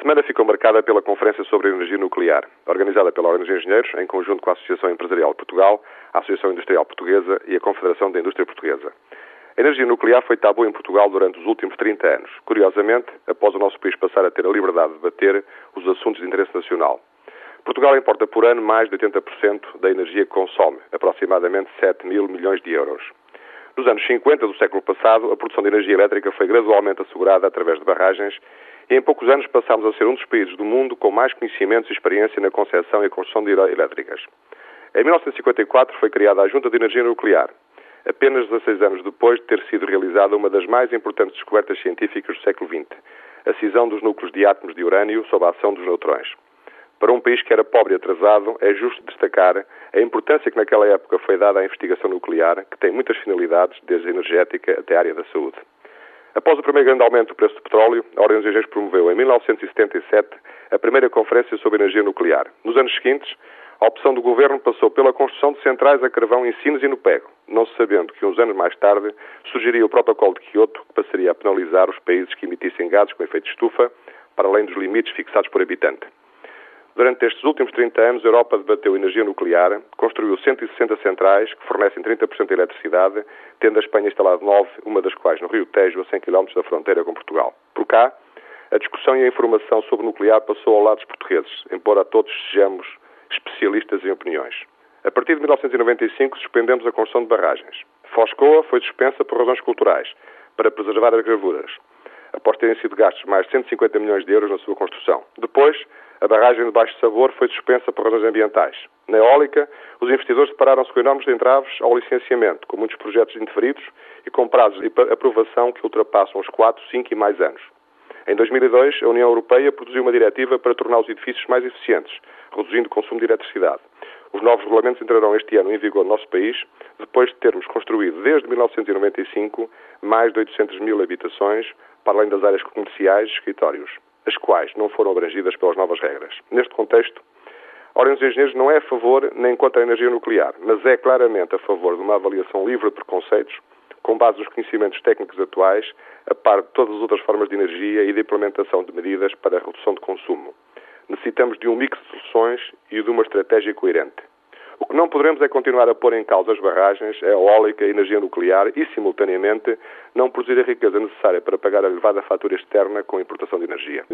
semana ficou marcada pela Conferência sobre a Energia Nuclear, organizada pela Ordem dos Engenheiros, em conjunto com a Associação Empresarial de Portugal, a Associação Industrial Portuguesa e a Confederação da Indústria Portuguesa. A energia nuclear foi tabu em Portugal durante os últimos 30 anos, curiosamente, após o nosso país passar a ter a liberdade de debater os assuntos de interesse nacional. Portugal importa por ano mais de 80% da energia que consome, aproximadamente 7 mil milhões de euros. Nos anos 50 do século passado, a produção de energia elétrica foi gradualmente assegurada através de barragens e em poucos anos passámos a ser um dos países do mundo com mais conhecimentos e experiência na concepção e construção de elétricas. Em 1954 foi criada a Junta de Energia Nuclear, apenas 16 anos depois de ter sido realizada uma das mais importantes descobertas científicas do século XX, a cisão dos núcleos de átomos de urânio sob a ação dos neutrões. Para um país que era pobre e atrasado, é justo destacar a importância que naquela época foi dada à investigação nuclear, que tem muitas finalidades, desde a energética até a área da saúde. Após o primeiro grande aumento do preço do petróleo, a Ordem dos Engenheiros promoveu em 1977 a primeira conferência sobre energia nuclear. Nos anos seguintes, a opção do governo passou pela construção de centrais a carvão em Sines e no Pego, não se sabendo que uns anos mais tarde surgiria o protocolo de Kyoto, que passaria a penalizar os países que emitissem gases com efeito de estufa, para além dos limites fixados por habitante. Durante estes últimos 30 anos, a Europa debateu energia nuclear, construiu 160 centrais que fornecem 30% de eletricidade, tendo a Espanha instalado nove, uma das quais no Rio Tejo, a 100 km da fronteira com Portugal. Por cá, a discussão e a informação sobre o nuclear passou ao lado dos portugueses, embora todos sejamos especialistas em opiniões. A partir de 1995, suspendemos a construção de barragens. Foscoa foi suspensa por razões culturais, para preservar as gravuras, após terem sido gastos mais de 150 milhões de euros na sua construção. Depois, a barragem de Baixo Sabor foi suspensa por razões ambientais. Na eólica, os investidores depararam-se com enormes entraves ao licenciamento, com muitos projetos indeferidos e com prazos de aprovação que ultrapassam os 4, 5 e mais anos. Em 2002, a União Europeia produziu uma diretiva para tornar os edifícios mais eficientes, reduzindo o consumo de eletricidade. Os novos regulamentos entrarão este ano em vigor no nosso país, depois de termos construído desde 1995 mais de 800 mil habitações, para além das áreas comerciais e escritórios as quais não foram abrangidas pelas novas regras. Neste contexto, a Ordem dos Engenheiros não é a favor nem contra a energia nuclear, mas é claramente a favor de uma avaliação livre de preconceitos, com base nos conhecimentos técnicos atuais, a par de todas as outras formas de energia e de implementação de medidas para a redução de consumo. Necessitamos de um mix de soluções e de uma estratégia coerente. O que não poderemos é continuar a pôr em causa as barragens, a eólica, a energia nuclear e, simultaneamente, não produzir a riqueza necessária para pagar a elevada fatura externa com a importação de energia.